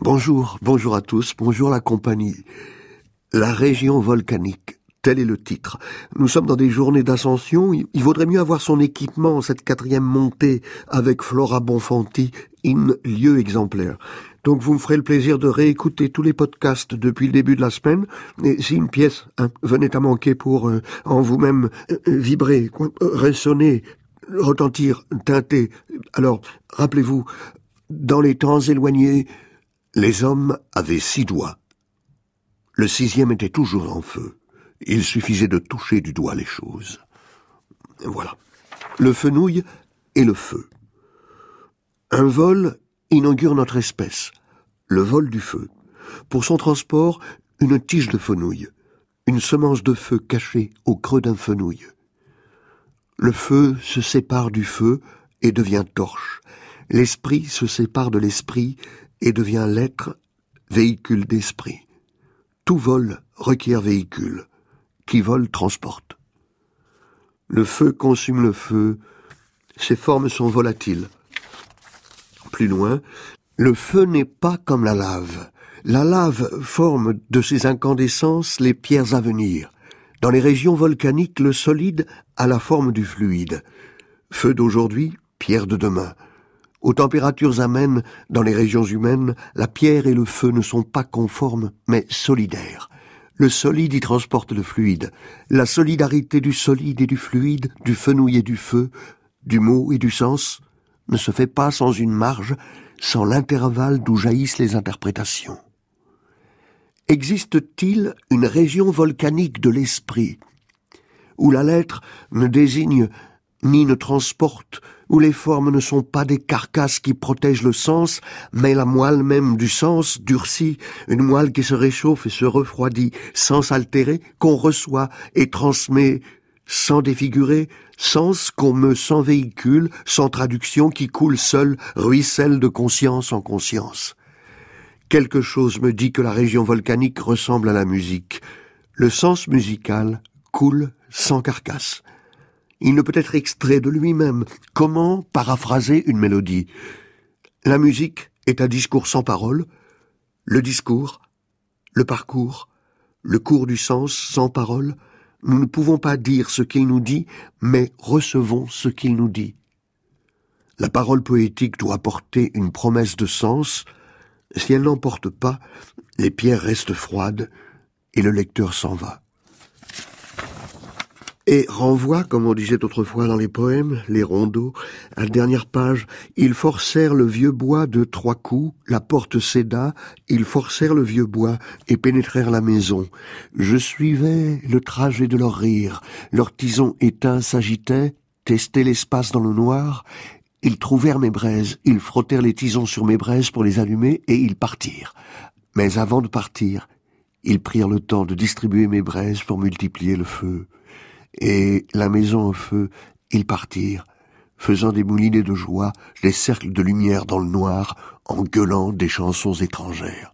Bonjour, bonjour à tous, bonjour la compagnie. La région volcanique, tel est le titre. Nous sommes dans des journées d'ascension, il vaudrait mieux avoir son équipement, cette quatrième montée, avec Flora Bonfanti, in lieu exemplaire. Donc vous me ferez le plaisir de réécouter tous les podcasts depuis le début de la semaine. Et si une pièce hein, venait à manquer pour euh, en vous-même euh, vibrer, résonner, retentir, teinter, alors rappelez-vous, dans les temps éloignés, les hommes avaient six doigts. Le sixième était toujours en feu. Il suffisait de toucher du doigt les choses. Voilà. Le fenouil et le feu. Un vol inaugure notre espèce, le vol du feu. Pour son transport, une tige de fenouil, une semence de feu cachée au creux d'un fenouil. Le feu se sépare du feu et devient torche. L'esprit se sépare de l'esprit et devient l'être, véhicule d'esprit. Tout vol requiert véhicule. Qui vole transporte. Le feu consume le feu. Ses formes sont volatiles. Plus loin, le feu n'est pas comme la lave. La lave forme de ses incandescences les pierres à venir. Dans les régions volcaniques, le solide a la forme du fluide. Feu d'aujourd'hui, pierre de demain. Aux températures amènes, dans les régions humaines, la pierre et le feu ne sont pas conformes, mais solidaires. Le solide y transporte le fluide. La solidarité du solide et du fluide, du fenouil et du feu, du mot et du sens, ne se fait pas sans une marge, sans l'intervalle d'où jaillissent les interprétations. Existe-t-il une région volcanique de l'esprit, où la lettre ne désigne ni ne transporte, où les formes ne sont pas des carcasses qui protègent le sens, mais la moelle même du sens durcie, une moelle qui se réchauffe et se refroidit sans s'altérer, qu'on reçoit et transmet sans défigurer, sens qu'on meut sans véhicule, sans traduction, qui coule seul, ruisselle de conscience en conscience. Quelque chose me dit que la région volcanique ressemble à la musique. Le sens musical coule sans carcasse. Il ne peut être extrait de lui-même. Comment paraphraser une mélodie? La musique est un discours sans parole, le discours, le parcours, le cours du sens sans parole. Nous ne pouvons pas dire ce qu'il nous dit, mais recevons ce qu'il nous dit. La parole poétique doit porter une promesse de sens. Si elle n'en porte pas, les pierres restent froides et le lecteur s'en va. Et renvoie, comme on disait autrefois dans les poèmes, les rondeaux, à la dernière page, ils forcèrent le vieux bois de trois coups, la porte céda, ils forcèrent le vieux bois et pénétrèrent la maison. Je suivais le trajet de leur rire, leur tison éteint s'agitait, testait l'espace dans le noir, ils trouvèrent mes braises, ils frottèrent les tisons sur mes braises pour les allumer et ils partirent. Mais avant de partir, ils prirent le temps de distribuer mes braises pour multiplier le feu et la maison au feu, ils partirent, faisant des moulinets de joie, des cercles de lumière dans le noir, en gueulant des chansons étrangères.